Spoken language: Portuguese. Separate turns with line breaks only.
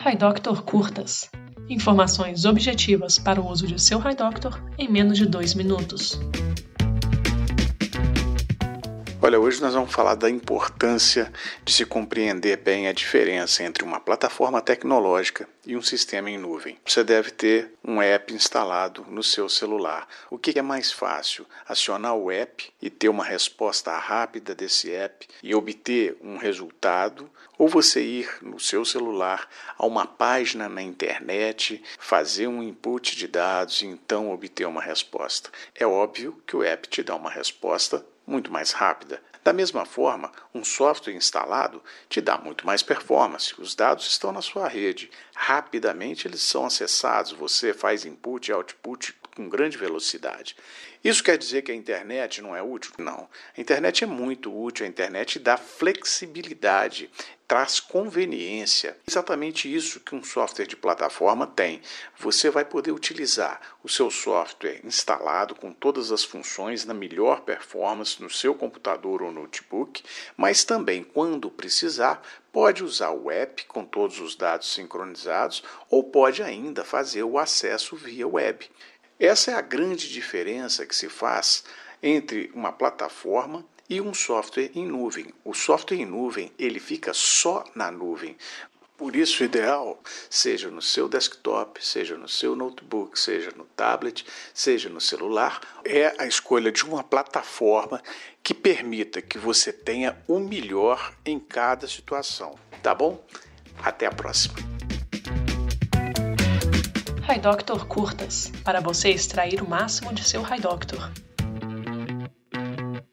HiDoctor Curtas. Informações objetivas para o uso de seu HiDoctor em menos de dois minutos.
Olha, hoje nós vamos falar da importância de se compreender bem a diferença entre uma plataforma tecnológica e um sistema em nuvem. Você deve ter um app instalado no seu celular. O que é mais fácil? Acionar o app e ter uma resposta rápida desse app e obter um resultado, ou você ir no seu celular a uma página na internet, fazer um input de dados e então obter uma resposta. É óbvio que o app te dá uma resposta muito mais rápida. Da mesma forma, um software instalado te dá muito mais performance. Os dados estão na sua rede. Rapidamente eles são acessados. Você faz input e output com grande velocidade. Isso quer dizer que a internet não é útil? Não. A internet é muito útil, a internet dá flexibilidade, traz conveniência. Exatamente isso que um software de plataforma tem. Você vai poder utilizar o seu software instalado com todas as funções na melhor performance no seu computador ou notebook, mas também, quando precisar, pode usar o app com todos os dados sincronizados ou pode ainda fazer o acesso via web. Essa é a grande diferença que se faz entre uma plataforma e um software em nuvem. O software em nuvem, ele fica só na nuvem. Por isso, o ideal, seja no seu desktop, seja no seu notebook, seja no tablet, seja no celular, é a escolha de uma plataforma que permita que você tenha o melhor em cada situação. Tá bom? Até a próxima.
HiDoctor Curtas para você extrair o máximo de seu HiDoctor.